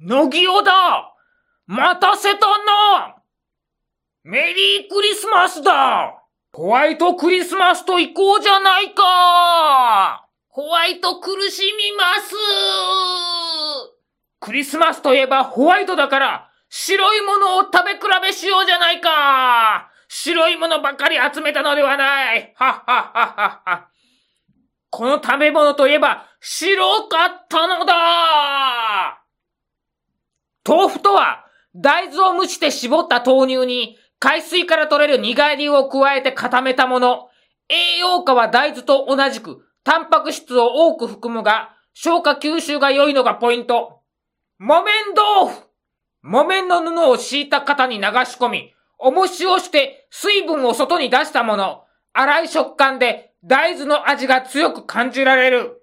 乃木尾だ待たせたな。メリークリスマスだ。ホワイトクリスマスと行こうじゃないか。ホワイト苦しみます。クリスマスといえばホワイトだから白いものを食べ比べしようじゃないか。白いものばかり集めたのではない。はっはっはっはっは。この食べ物といえば白かったのだ。豆腐とは大豆を蒸して絞った豆乳に海水から取れる苦りを加えて固めたもの。栄養価は大豆と同じくタンパク質を多く含むが消化吸収が良いのがポイント。木綿豆腐木綿の布を敷いた型に流し込み、重しをして水分を外に出したもの。粗い食感で大豆の味が強く感じられる。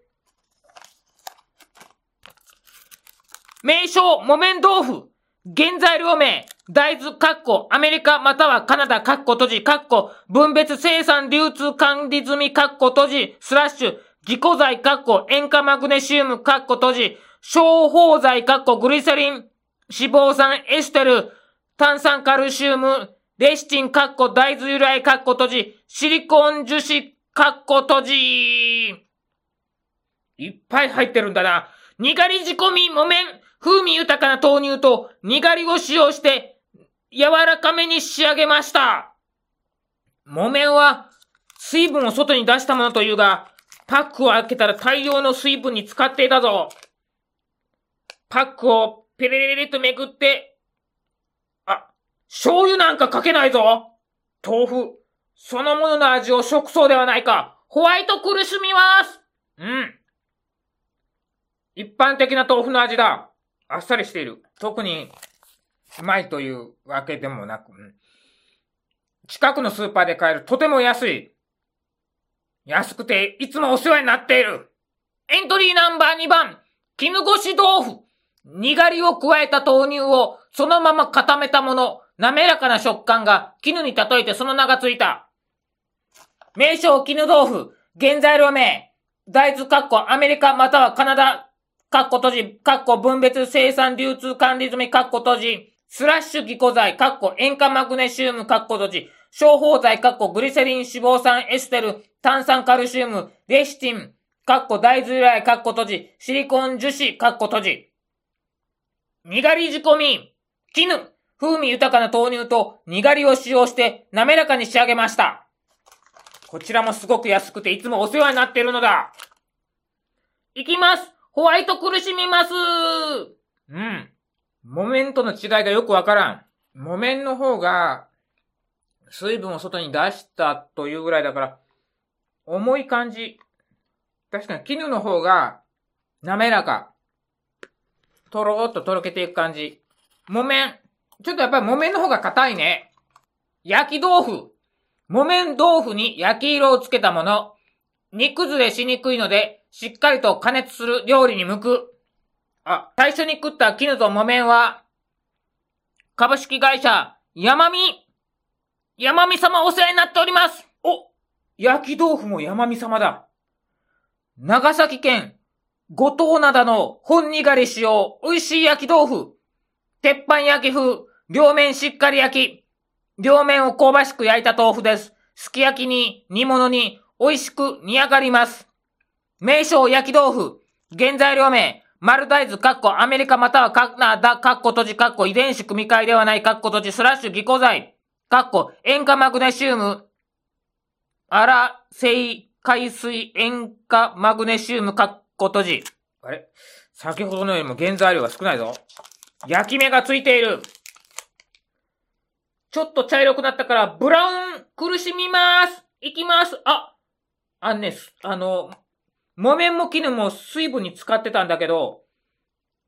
名称、木綿豆腐。原材料名、大豆、カッコ、アメリカまたはカナダ、カッコ閉じ、カッコ、分別生産流通管理済み、カッコ閉じ、スラッシュ、自己剤、カッコ、塩化マグネシウム、カッコ閉じ、消泡剤、カッコ、グリセリン、脂肪酸、エステル、炭酸カルシウム、レシチン、カッコ、大豆由来、カッコ閉じ、シリコン樹脂、カッコ閉じ。いっぱい入ってるんだな。にがり仕込み、木綿、風味豊かな豆乳とにがりを使用して柔らかめに仕上げました。木綿は水分を外に出したものというが、パックを開けたら大量の水分に使っていたぞ。パックをペレレレとめくって、あ、醤油なんかかけないぞ豆腐、そのものの味を食そうではないか。ホワイト苦しみますうん。一般的な豆腐の味だ。あっさりしている。特に、うまいというわけでもなく、近くのスーパーで買えるとても安い。安くていつもお世話になっている。エントリーナンバー2番、絹ごし豆腐。にがりを加えた豆乳をそのまま固めたもの、滑らかな食感が絹に例えてその名がついた。名称絹豆腐、原材料名、大豆カッコアメリカまたはカナダカッコ閉じ、カッコ分別生産流通管理済み、カッコ閉じ、スラッシュギコ剤、カッコ塩化マグネシウム、カッコ閉じ、消泡剤、カッコグリセリン脂肪酸エステル、炭酸カルシウム、レシティン、カッコ大豆由来、カッコ閉じ、シリコン樹脂、カッコ閉じ。にがり仕込み、絹、風味豊かな豆乳とにがりを使用して滑らかに仕上げました。こちらもすごく安くていつもお世話になっているのだ。いきますホワイト苦しみますうん。木綿との違いがよくわからん。木綿の方が、水分を外に出したというぐらいだから、重い感じ。確かに絹の方が、滑らか。とろーっととろけていく感じ。木綿。ちょっとやっぱり木綿の方が硬いね。焼き豆腐。木綿豆腐に焼き色をつけたもの。煮崩れしにくいので、しっかりと加熱する料理に向く。あ、最初に食った絹と木綿は、株式会社、山見。山見様お世話になっております。お、焼き豆腐も山見様だ。長崎県、五島灘の本にがり使用、美味しい焼き豆腐。鉄板焼き風、両面しっかり焼き。両面を香ばしく焼いた豆腐です。すき焼きに煮物に美味しく煮上がります。名称焼き豆腐。原材料名。丸大豆、カッコ、アメリカまたはカナダ、カッコ閉じ、カッコ、遺伝子組み換えではない、カッコ閉じ、スラッシュ、ギコ剤、カッコ、塩化マグネシウム、アラ、性、海水、塩化マグネシウム、カッコ閉じ。あれ？先ほどのよりも原材料が少ないぞ。焼き目がついている。ちょっと茶色くなったから、ブラウン、苦しみます。いきます。あ、あんね、あの、木綿も絹も水分に使ってたんだけど、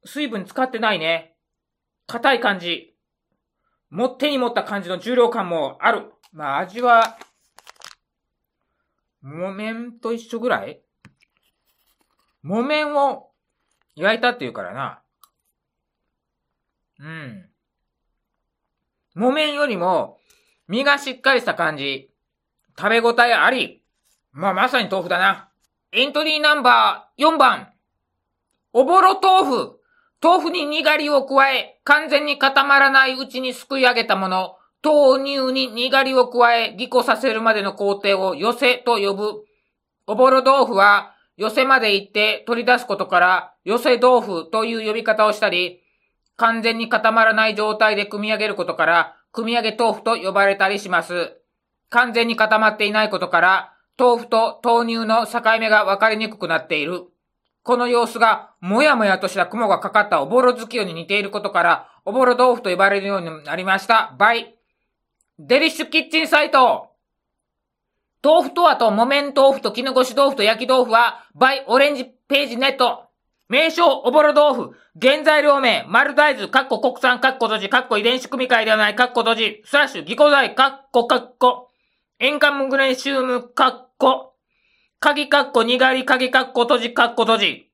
水分使ってないね。硬い感じ。も手に持った感じの重量感もある。まあ味は、木綿と一緒ぐらい？木綿を焼いたって言うからな。うん。木綿よりも身がしっかりした感じ。食べ応えあり。まあまさに豆腐だな。エントリーナンバー4番。おぼろ豆腐。豆腐ににがりを加え、完全に固まらないうちにすくい上げたもの、豆乳ににがりを加え、ぎこさせるまでの工程を寄せと呼ぶ。おぼろ豆腐は、寄せまで行って取り出すことから、寄せ豆腐という呼び方をしたり、完全に固まらない状態で組み上げることから、組み上げ豆腐と呼ばれたりします。完全に固まっていないことから、豆腐と豆乳の境目が分かりにくくなっている。この様子が、もやもやとした雲がかかったおぼろ月夜に似ていることから、おぼろ豆腐と呼ばれるようになりました。バイ。デリッシュキッチンサイト。豆腐とはと木綿豆腐と絹ごし豆腐と焼き豆腐は、 by オレンジページネット。名称、おぼろ豆腐。原材料名、丸大豆、カッコ国産、カッコ閉じ、カッコ遺伝子組み換えではない、カッコ閉じ、スラッシュ、凝固剤、カッコカッコ。塩化マグネシウム、カッコ。鍵カッコ、にがり、鍵カッコ閉じ、カッコ閉じ。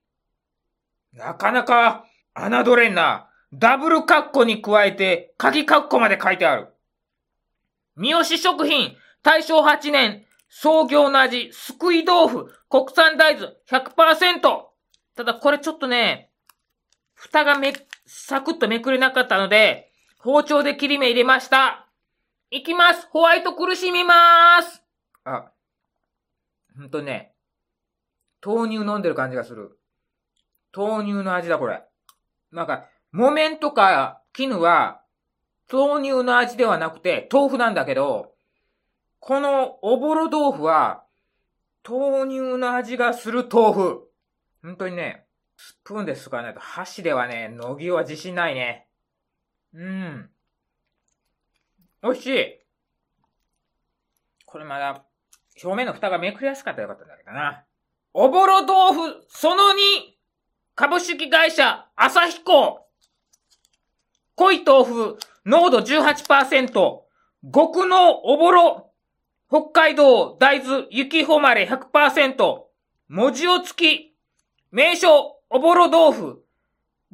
なかなか、侮れんな。ダブルカッコに加えて、鍵カッコまで書いてある。三好食品、大正8年、創業の味、すくい豆腐、国産大豆100%。ただこれちょっとね、蓋がめ、サクッとめくれなかったので、包丁で切り目入れました。いきますホワイト苦しみまーすあ、ほんとね、豆乳飲んでる感じがする。豆乳の味だ、これ。なんか、木綿とか絹は、豆乳の味ではなくて、豆腐なんだけど、このおぼろ豆腐は、豆乳の味がする豆腐。本当にね、スプーンで使わないと箸ではね、のぎは自信ないね。うん。美味しい。これまだ、表面の蓋がめくりやすかったらよかったんだけどな。おぼろ豆腐、その2、株式会社、朝彦。濃い豆腐、濃度18%。極濃おぼろ。北海道大豆雪誉れ100%。文字を付き。名称、おぼろ豆腐。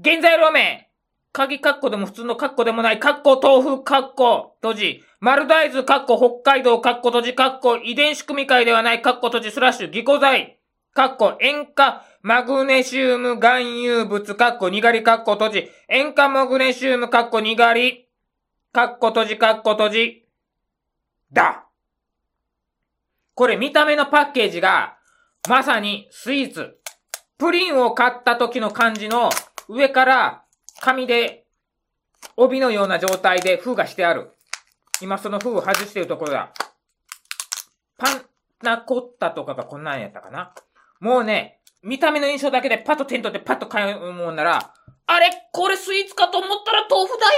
原材料名。鍵カッコでも普通のカッコでもない、カッコ豆腐カッコ閉じ。丸大豆カッコ北海道カッコ閉じカッコ遺伝子組み換えではないカッコ閉じスラッシュギコ剤。カッコ塩化マグネシウム含有物カッコにがりカッコ閉じ。塩化マグネシウムカッコにがり。カッコ閉じカッコ閉じ。だ。これ見た目のパッケージが、まさにスイーツ。プリンを買った時の感じの上から紙で帯のような状態で封がしてある。今その封を外しているところだ。パンナコッタとかがこんなんやったかな。もうね、見た目の印象だけでパッと手に取ってパッと買うもんなら、あれ？これスイーツかと思ったら豆腐だよ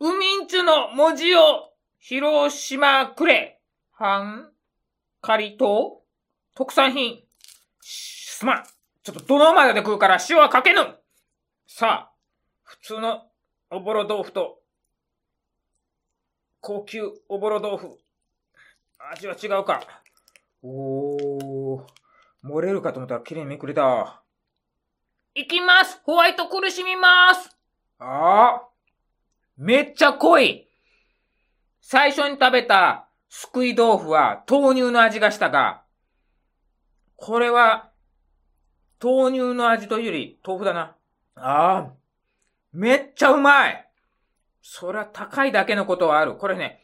ウミンチュの文字を広島くれ。はん、カリト特産品。すまん。ちょっとどのまでで食うから塩はかけぬさあ、普通のおぼろ豆腐と、高級おぼろ豆腐。味は違うか。おー、漏れるかと思ったら綺麗にめくれた。いきますホワイト苦しみますああめっちゃ濃い最初に食べたすくい豆腐は豆乳の味がしたが、これは豆乳の味というより豆腐だな。ああ、めっちゃうまいそりゃ高いだけのことはある。これね、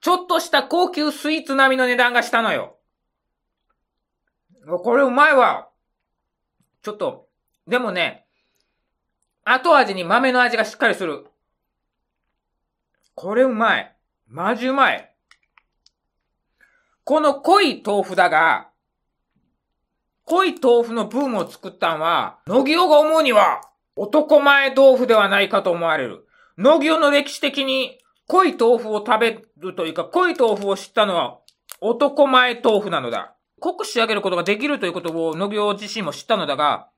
ちょっとした高級スイーツ並みの値段がしたのよ。これうまいわ。ちょっと、でもね、後味に豆の味がしっかりする。これうまい。マジうまい。この濃い豆腐だが、濃い豆腐のブームを作ったんは、野木が思うには、男前豆腐ではないかと思われる。野木の歴史的に濃い豆腐を食べるというか、濃い豆腐を知ったのは男前豆腐なのだ。濃く仕上げることができるということを野木自身も知ったのだが、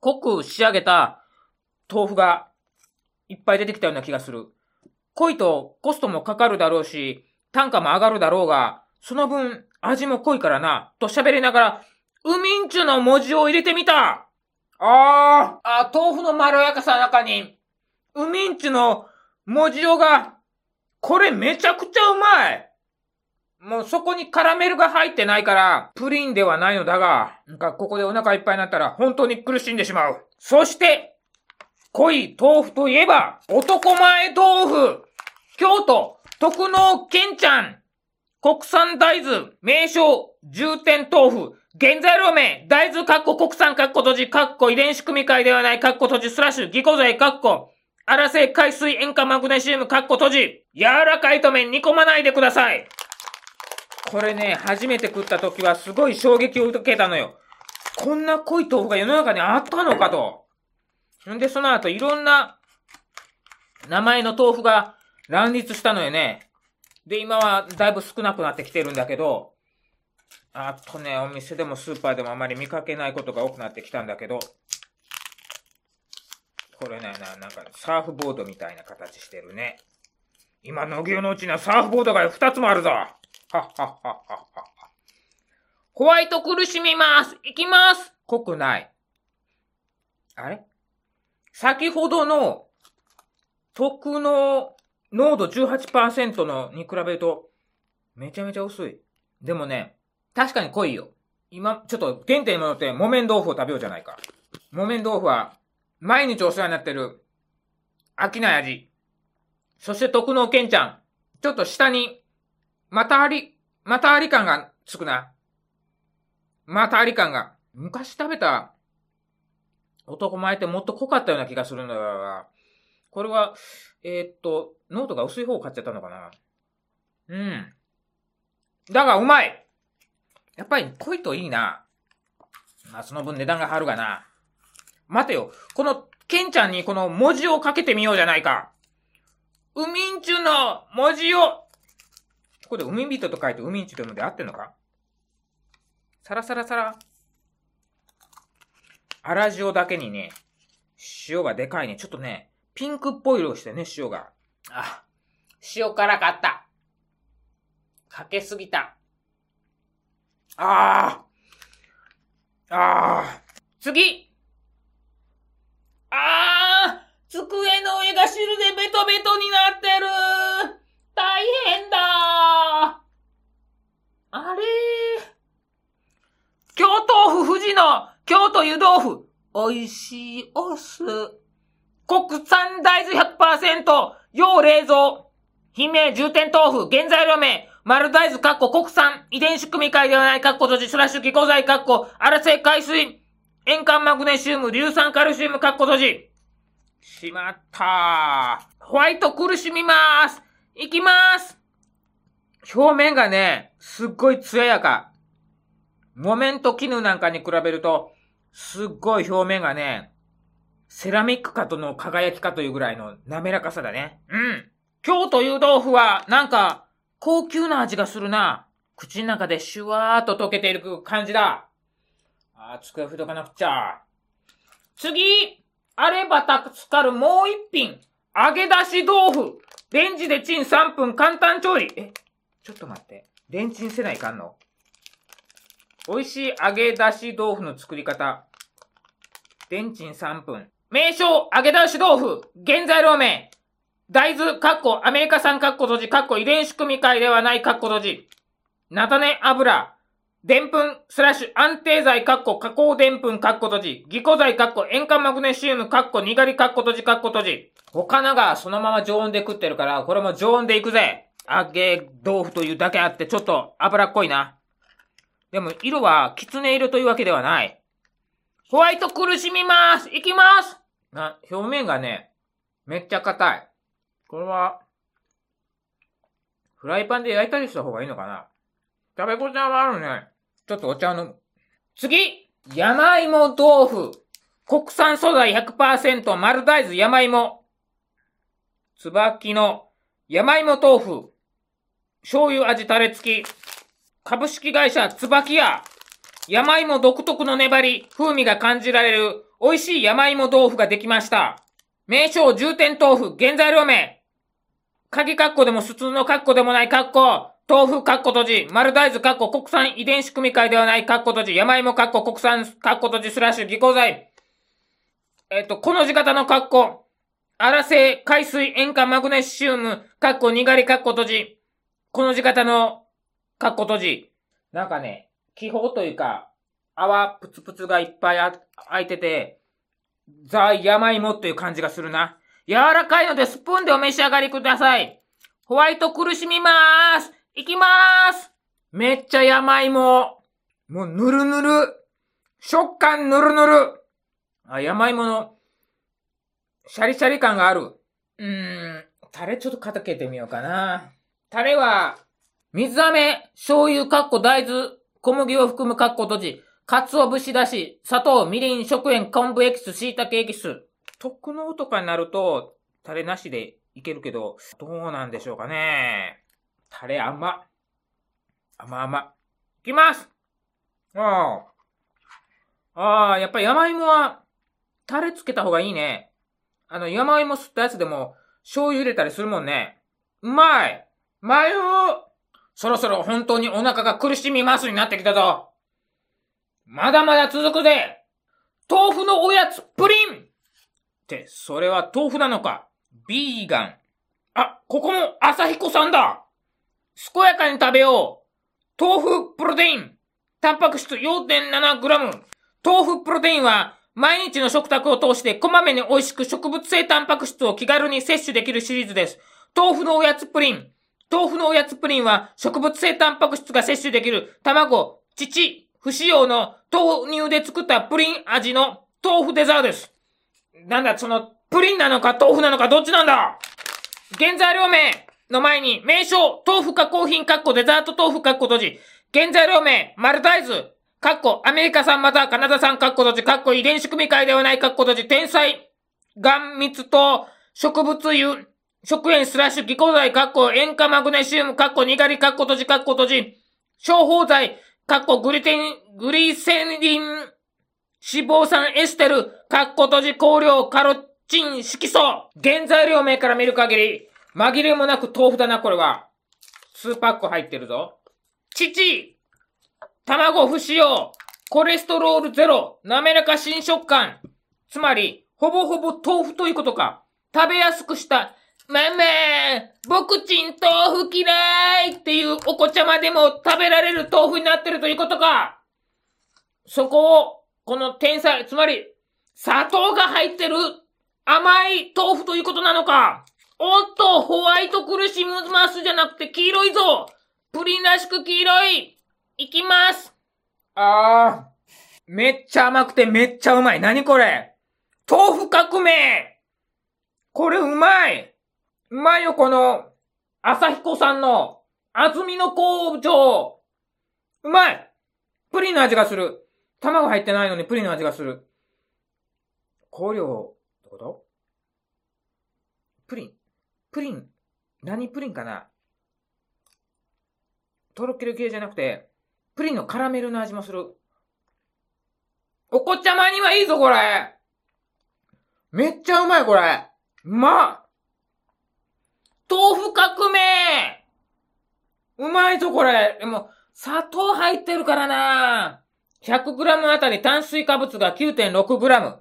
濃く仕上げた豆腐がいっぱい出てきたような気がする。濃いとコストもかかるだろうし、単価も上がるだろうが、その分味も濃いからな、と喋りながらウミンチュの文字を入れてみたあー、あ、豆腐のまろやかさの中に、ウミンチの文字をが、これめちゃくちゃうまい。もうそこにカラメルが入ってないから、プリンではないのだが、なんかここでお腹いっぱいになったら本当に苦しんでしまう。そして、濃い豆腐といえば、男前豆腐。京都、特納健ちゃん国産大豆、名称、重点豆腐、原材料名、大豆、カッコ、国産、カッコ、閉じ、カッコ、遺伝子組み換えではない、カッコ、閉じ、スラッシュ、ギコ剤、カッコ、荒製海水塩化マグネシウム、カッコ、閉じ、柔らかいと麺煮込まないでください。これね、初めて食った時はすごい衝撃を受けたのよ。こんな濃い豆腐が世の中にあったのかと。んで、その後いろんな名前の豆腐が乱立したのよね。で、今はだいぶ少なくなってきてるんだけど、あとね、お店でもスーパーでもあまり見かけないことが多くなってきたんだけど、これね、ななんかサーフボードみたいな形してるね。今、野牛のうちにはサーフボードが2つもあるぞはっはっはっはっは。ホワイト苦しみます行きます濃くない。あれ？先ほどの特の濃度18%のに比べるとめちゃめちゃ薄い。でもね、確かに濃いよ。今、ちょっと原点に戻って木綿豆腐を食べようじゃないか。木綿豆腐は、毎日お世話になってる、飽きない味。そして特納ケンちゃん。ちょっと下に、またあり、またあり感がつくな。まったり感が。昔食べた男前ってもっと濃かったような気がするんだが、これは、えー、っと、濃度が薄い方を買っちゃったのかな。うん。だがうまいやっぱり濃いといいな。まあ、その分値段が張るがな。待てよ。この、ケンちゃんにこの文字をかけてみようじゃないか。ウミンチュの文字を、ここでウミビトと書いてウミンチュというので合ってんのか？サラサラサラ。粗塩だけにね、塩がでかいね。ちょっとね、ピンクっぽい色してね、塩が。あ、塩辛かった。かけすぎた。ああ。ああ。次。ああ机の上が汁でベトベトになってる。大変だ。あれ京豆腐富士の京都湯豆腐。美味しいお酢。国産大豆100%要冷蔵。姫重点豆腐原材料名。丸大豆、カッコ、国産、遺伝子組み換えではない、カッコ、閉じ、スラッシュ、気候剤、カッコ、荒製海水、塩化マグネシウム、硫酸カルシウム、カッコ、閉じ。しまったー。ホワイト苦しみまーす。いきまーす。表面がね、すっごい艶やか。木綿と絹なんかに比べると、すっごい表面がね、セラミックかとの輝きかというぐらいの滑らかさだね。うん。今日という豆腐は、なんか、高級な味がするな。口の中でシュワーと溶けている感じだ。あー、机拭いとかなくちゃ。次あれば助かるもう一品。揚げ出し豆腐。レンジでチン3分簡単調理。え、ちょっと待って。レンチンせないかんの？美味しい揚げ出し豆腐の作り方。レンチン3分。名称、揚げ出し豆腐。原材料名。大豆、カッコ、アメリカ産カッコ閉じ、カッコ、遺伝子組み換えではないカッコ閉じ。菜種油、でんぷん、スラッシュ、安定剤、カッコ、加工でんぷん、カッコ閉じ。ギコ剤、カッコ、塩化マグネシウム、カッコ、にがり、カッコ閉じ、カッコ閉じ。他のがそのまま常温で食ってるから、これも常温でいくぜ。揚げ豆腐というだけあって、ちょっと脂っこいな。でも、色は、きつね色というわけではない。ホワイト苦しみますいきますな、表面がね、めっちゃ硬い。これは、フライパンで焼いたりした方がいいのかな？食べ応えはあるね。ちょっとお茶を飲む。次山芋豆腐。国産素材100%丸大豆山芋。椿の山芋豆腐。醤油味タレ付き。株式会社椿屋。山芋独特の粘り、風味が感じられる美味しい山芋豆腐ができました。名称重点豆腐原材料名。鍵カッコでも普通のカッコでもないカッコ、豆腐カッコ閉じ、丸大豆カッコ国産遺伝子組み換えではないカッコ閉じ、山芋カッコ国産カッコ閉じスラッシュ技工剤。えっ、と、この字型のカッコ、荒製海水塩化マグネシウム、カッコにがりカッコ閉じ、この字型のかっこ閉じ。なんかね、気泡というか、泡プツプツがいっぱいあ開いてて、ザ・山芋っていう感じがするな。柔らかいのでスプーンでお召し上がりください。ホワイト苦しみまーす。いきまーす。めっちゃ山芋。もうぬるぬる。食感ぬるぬる。あ、山芋の、シャリシャリ感がある。うーん、タレちょっとかけてみようかな。タレは、水飴、醤油、かっこ大豆、小麦を含むかっこ閉じ、鰹節だし、砂糖、みりん、食塩、昆布エキス、椎茸エキス。特納とかになると、タレなしでいけるけど、どうなんでしょうかね。タレ甘。甘々。いきますああ。ああ、やっぱり山芋は、タレつけた方がいいね。あの、山芋吸ったやつでも、醤油入れたりするもんね。うまいまよそろそろ本当にお腹が苦しみますになってきたぞ。まだまだ続くぜ豆腐のおやつプリンて、それは豆腐なのか？ビーガン。あ、ここも朝彦さんだ健やかに食べよう豆腐プロテインタンパク質 4.7g 豆腐プロテインは毎日の食卓を通してこまめに美味しく植物性タンパク質を気軽に摂取できるシリーズです。豆腐のおやつプリン。豆腐のおやつプリンは植物性タンパク質が摂取できる卵、乳、不使用の豆乳で作ったプリン味の豆腐デザートです。なんだ、その、プリンなのか豆腐なのかどっちなんだ？原材料名の前に、名称、豆腐加工品カッコデザート豆腐カッコ閉じ。原材料名、マルタイズ、カッコアメリカ産またはカナダ産カッコ閉じ、カッコ遺伝子組み換えではないカッコ閉じ、天才、ガン蜜と植物油、食塩スラッシュ、ギコ剤、カッコ塩化マグネシウム、カッコにがり、カッコ閉じ、カッコ閉じ、消泡剤、カッコグリテン、グリセリン、脂肪酸エステル、カッコ閉じ、香料、カロチン、色素。原材料名から見る限り、紛れもなく豆腐だな、これは。2パック入ってるぞ。父卵不使用コレステロールゼロ滑らか新食感つまり、ほぼほぼ豆腐ということか。食べやすくした、ママ僕ちん豆腐嫌いっていうお子ちゃまでも食べられる豆腐になってるということか。そこを、この天才、つまり、砂糖が入ってる甘い豆腐ということなのか。おっと、ホワイト苦しむますじゃなくて黄色いぞ。プリンらしく黄色い。いきます。あー、めっちゃ甘くてめっちゃうまい。なにこれ。豆腐革命。これうまい。うまいよ、この、朝彦さんの、安住の工場。うまい。プリンの味がする。卵入ってないのにプリンの味がする。香料、ってこと？プリン。プリン、何プリンかな？とろける系じゃなくて、プリンのカラメルの味もする。お子ちゃまにはいいぞ、これ。めっちゃうまい、これ。うま豆腐革命。うまいぞ、これ。でも、砂糖入ってるからな。100g あたり炭水化物が 9.6g。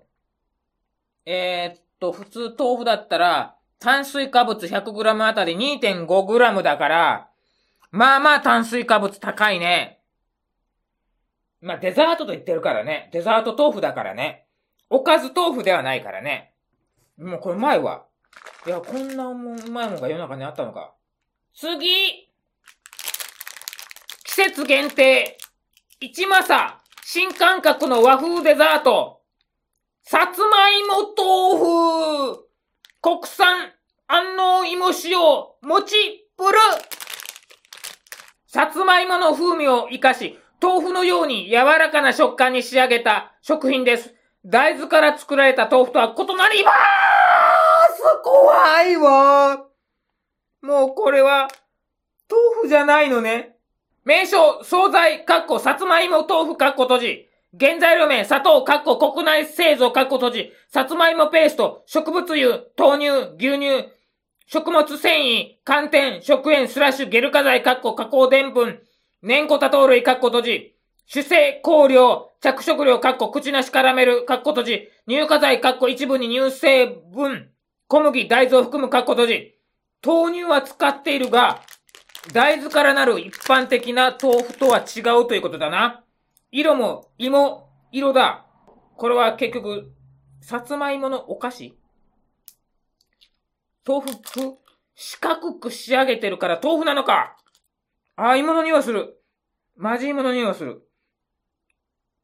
えー、っと、普通豆腐だったら、炭水化物 100g あたり 2.5g だから、まあまあ炭水化物高いね。まあデザートと言ってるからね。デザート豆腐だからね。おかず豆腐ではないからね。もうこれうまいわ。いや、こんなもうまいもんが世の中にあったのか。次季節限定一マサ新感覚の和風デザート。さつまいも豆腐。国産安納芋塩、餅、プル。さつまいもの風味を活かし、豆腐のように柔らかな食感に仕上げた食品です。大豆から作られた豆腐とは異なりまーす。怖いわ。もうこれは、豆腐じゃないのね。名称、惣菜、かっこ、さつまいも豆腐かっこ閉じ。原材料名、砂糖、かっこ国内製造、かっこ閉じ、さつまいもペースト、植物油、豆乳、牛乳、食物繊維、寒天、食塩、スラッシュ、ゲル化剤、かっこ加工澱粉、粘固多糖類、かっこ閉じ、主成香料、着色料、かっこ口なしカラメル、かっこ閉じ、乳化剤、かっこ一部に乳成分、小麦、大豆を含む、かっこ閉じ、豆乳は使っているが、大豆からなる一般的な豆腐とは違うということだな。色も芋色だ。これは結局、さつまいものお菓子豆腐、四角く仕上げてるから豆腐なのかああ、芋の匂いする。マジ芋の匂いする。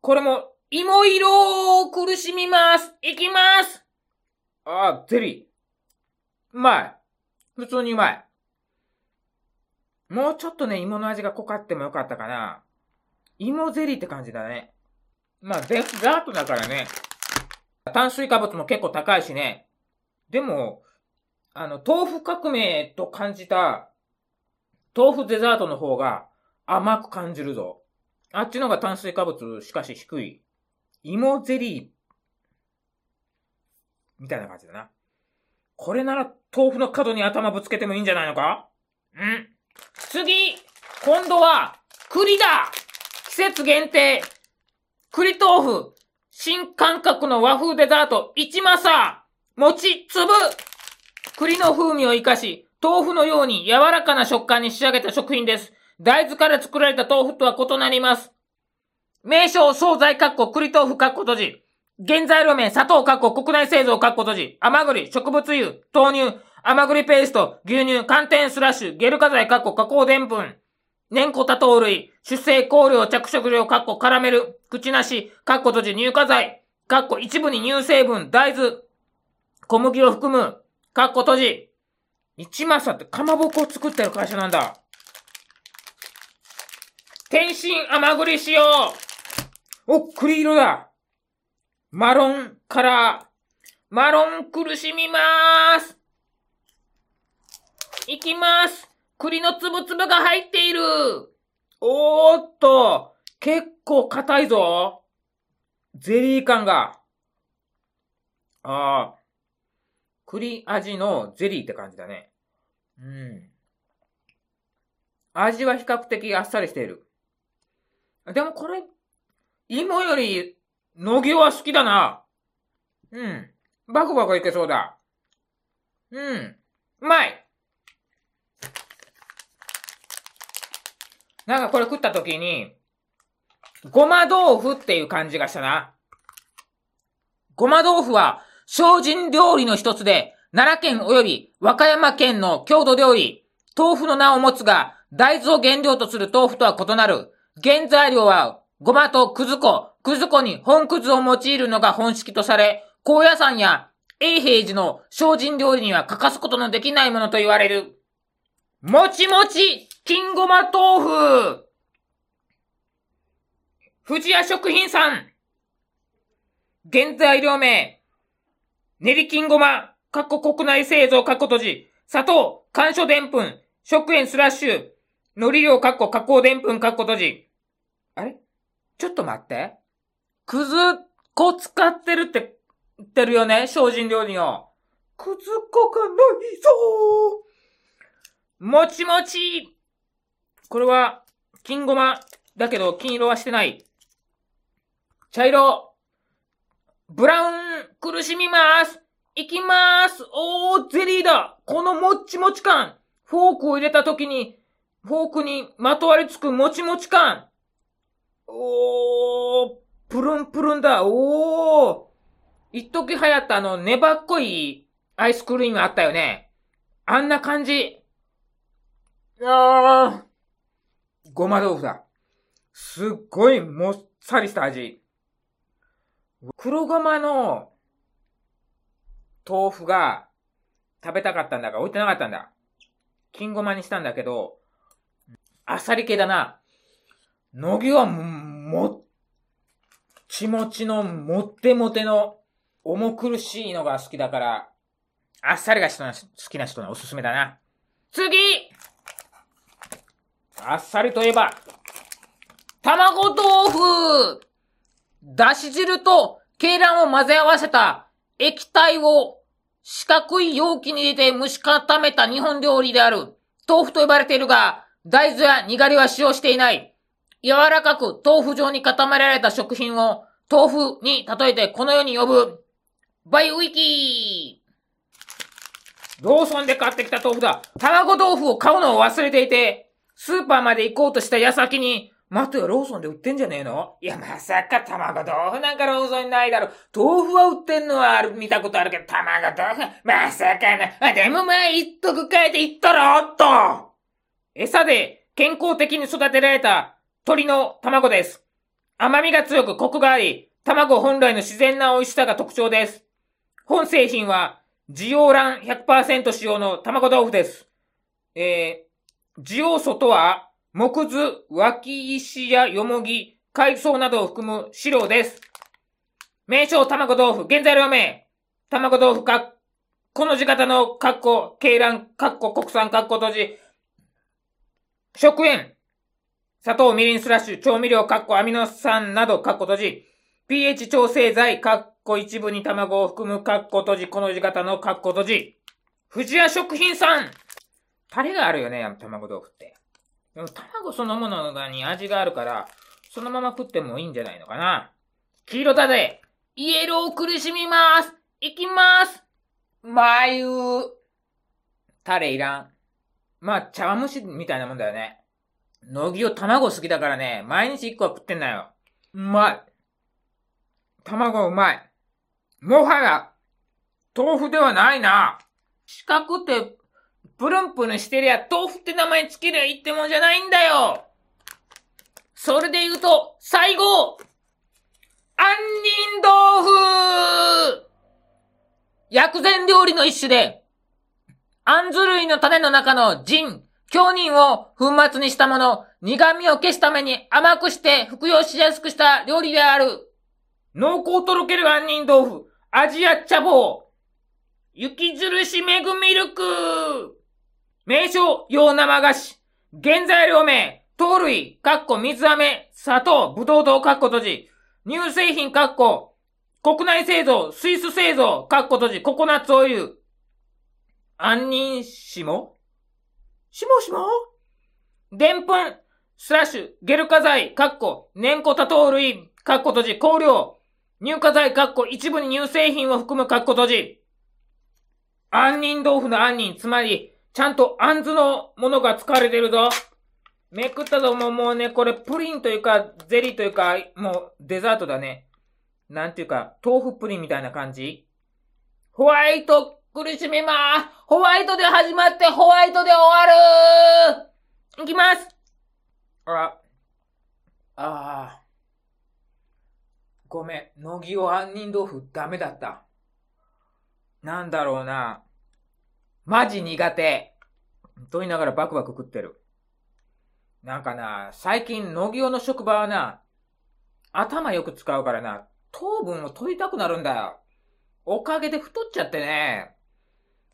これも、芋色を苦しみます。いきますああ、ゼリー。うまい。普通にうまい。もうちょっとね、芋の味が濃かってもよかったかな。芋ゼリーって感じだね。まあ、デザートだからね。炭水化物も結構高いしね。でも、あの、豆腐革命と感じた、豆腐デザートの方が甘く感じるぞ。あっちの方が炭水化物しかし低い。芋ゼリー、みたいな感じだな。これなら豆腐の角に頭ぶつけてもいいんじゃないのか？ん次今度は栗だ季節限定栗豆腐新感覚の和風デザート一正餅粒栗の風味を活かし、豆腐のように柔らかな食感に仕上げた食品です。大豆から作られた豆腐とは異なります。名称、惣菜、かっこ、栗豆腐、かっこ閉じ。原材料名、砂糖、かっこ、国内製造、かっこ閉じ。甘栗、植物油、豆乳、甘栗ペースト、牛乳、寒天スラッシュ、ゲル化剤、かっこ、加工でんぷん。年古多糖類、出生香料、着色料、かっこ、カラメル、口なし、かっこ閉じ、乳化剤、かっこ、一部に乳成分、大豆、小麦を含む、かっこ閉じ。一正ってかまぼこを作ってる会社なんだ。天津甘栗しようお、栗色だマロンカラー。マロン苦しみまーすいきます栗のつぶつぶが入っているおーっと結構硬いぞゼリー感が。ああ。栗味のゼリーって感じだね。うん。味は比較的あっさりしている。でもこれ、芋より、野木は好きだな。うん。バクバクいけそうだ。うん。うまいなんかこれ食った時に、ごま豆腐っていう感じがしたな。ごま豆腐は精進料理の一つで、奈良県及び和歌山県の郷土料理、豆腐の名を持つが、大豆を原料とする豆腐とは異なる。原材料は、ごまとくず粉、くず粉に本くずを用いるのが本式とされ、高野山や永平寺の精進料理には欠かすことのできないものと言われる。もちもち、金ごま豆腐。富士屋食品さん。原材料名、練り金ごま、かっこ国内製造、かっこ閉じ、砂糖、干渉でんぷん、食塩スラッシュ、海苔量、かっこ加工でんぷん、かっこ閉じ。あれ？ちょっと待って。くず粉使ってるって言ってるよね精進料理の。くず粉がないぞー。もちもち。これは、金ごま。だけど、金色はしてない。茶色。ブラウン、苦しみます。いきまーす。おー、ゼリーだ。このもっちもち感。フォークを入れた時に、フォークにまとわりつくもちもち感。おー、プルンプルンだ。おー。一時流行ったあの、粘っこいアイスクリームあったよね。あんな感じ。あー。ごま豆腐だ。すっごいもっさりした味。黒ごまの豆腐が食べたかったんだが置いてなかったんだ。金ごまにしたんだけど、あっさり系だな。のぎはもっちもちのもってもての重苦しいのが好きだから、あっさりが好きな人のおすすめだな。次あっさりといえば、卵豆腐だし汁と鶏卵を混ぜ合わせた液体を四角い容器に入れて蒸し固めた日本料理である豆腐と呼ばれているが、大豆やにがりは使用していない。柔らかく豆腐状に固められた食品を豆腐に例えてこのように呼ぶ。バイウィキーローソンで買ってきた豆腐だ。卵豆腐を買うのを忘れていて、スーパーまで行こうとした矢先に、待てよ、ローソンで売ってんじゃねえの？いや、まさか卵豆腐なんかローソンにないだろ。豆腐は売ってんのはある、見たことあるけど、卵豆腐まさかな。あ、でもまあ、一徳変えていったらおっと餌で健康的に育てられた鳥の卵です。甘みが強くコクがあり、卵本来の自然な美味しさが特徴です。本製品は、ジオラン100%使用の卵豆腐です。えジオ素とは、木図、脇石やよもぎ、海藻などを含む飼料です。名称卵豆腐、現在料名。卵豆腐か、この字型のカッコ、鶏卵、カッコ、国産カッコ閉じ。食塩。砂糖、みりんスラッシュ、調味料、カッコ、アミノ酸など、カッコ閉じ。pH 調整剤、カッコ一部に卵を含む、カッコ閉じ、この字型のカッコ閉じ。富士屋食品さんタレがあるよね、卵豆腐って。でも卵そのものに味があるから、そのまま食ってもいいんじゃないのかな。黄色だぜイエロー苦しみますいきます眉タレいらん。まあ、茶碗蒸しみたいなもんだよね。乃木を卵好きだからね、毎日一個は食ってんだよ。うまい。卵うまい。もはや、豆腐ではないな。四角ってプルンプルンしてりゃ豆腐って名前つけりゃいいってもんじゃないんだよ。それで言うと、最後杏仁豆腐。薬膳料理の一種で、杏ず類の種の中の腎、強人を粉末にしたもの、苦味を消すために甘くして服用しやすくした料理である。濃厚とろける杏仁豆腐、味や茶棒、雪印めぐミルク名称、洋生菓子。原材料名、糖類、かっこ水飴、砂糖、ぶどう糖、かっこ閉じ。乳製品、かっこ、国内製造、スイス製造、かっこ閉じ、ココナッツオイル。杏仁しもしもしもでんぷん、スラッシュ、ゲル化剤、かっこ、粘固多糖類、かっこ閉じ、香料。乳化剤、かっこ、一部に乳製品を含む、かっこ閉じ。杏仁豆腐の杏仁、つまり、ちゃんとあんずのものが使われてるぞ。めくったぞ、もうもうね、これプリンというか、ゼリーというか、もうデザートだね。なんていうか、豆腐プリンみたいな感じホワイト苦しみまーす。ホワイトで始まってホワイトで終わるいきますあら。ああ。ごめん。乃木を杏仁豆腐ダメだった。なんだろうな。マジ苦手。と言いながらバクバク食ってる。なんかな、最近、野木の職場はな、頭よく使うからな、糖分を取りたくなるんだよ。おかげで太っちゃってね。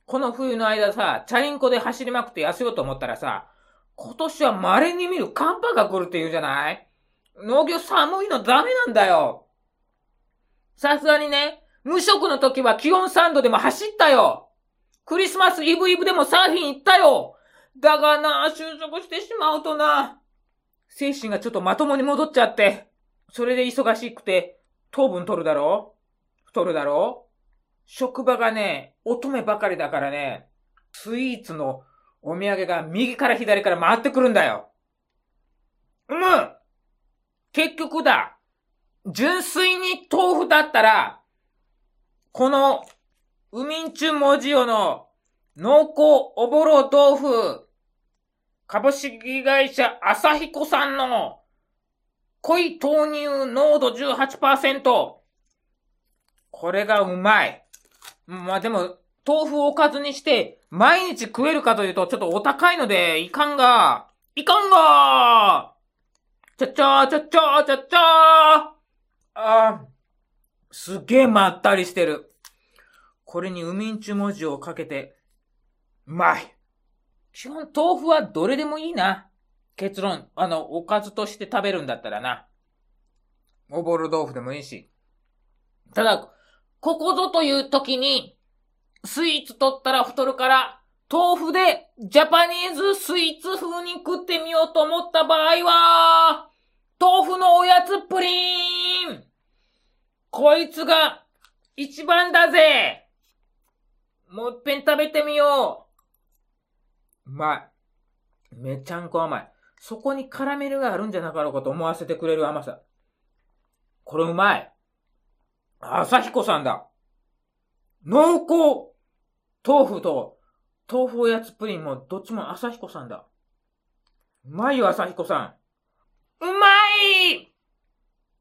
この冬の間さ、チャリンコで走りまくって痩せようと思ったらさ、今年は稀に見る寒波が来るって言うじゃない農業寒いのダメなんだよ。さすがにね、無職の時は気温3度でも走ったよ。クリスマスイブイブでもサーフィン行ったよ。だがな、就職してしまうとな、精神がちょっとまともに戻っちゃって、それで忙しくて、糖分取るだろ？太るだろ？職場がね、乙女ばかりだからね、スイーツのお土産が右から左から回ってくるんだよ。うむ結局だ。純粋に豆腐だったら、このウミンチュ文字オの濃厚おぼろ豆腐、株式会社朝彦さんの濃い豆乳濃度18%。これがうまい。まあでも、豆腐をおかずにして、毎日食えるかというと、ちょっとお高いので、いかんが、いかんがちゃちゃーちゃちゃーちゃちゃーあー、すげえまったりしてる。これにウミンチュ文字をかけて、うまい。基本豆腐はどれでもいいな。結論、あの、おかずとして食べるんだったらな。おぼろ豆腐でもいいし。ただ、ここぞという時に、スイーツ取ったら太るから、豆腐でジャパニーズスイーツ風に食ってみようと思った場合は、豆腐のおやつプリンこいつが一番だぜもう一遍食べてみよう。うまい。めちゃんこ甘い。そこにカラメルがあるんじゃなかろうかと思わせてくれる甘さ。これうまい。朝彦さんだ。濃厚豆腐と豆腐おやつプリンもどっちも朝彦さんだ。うまいよ、朝彦さん。うまい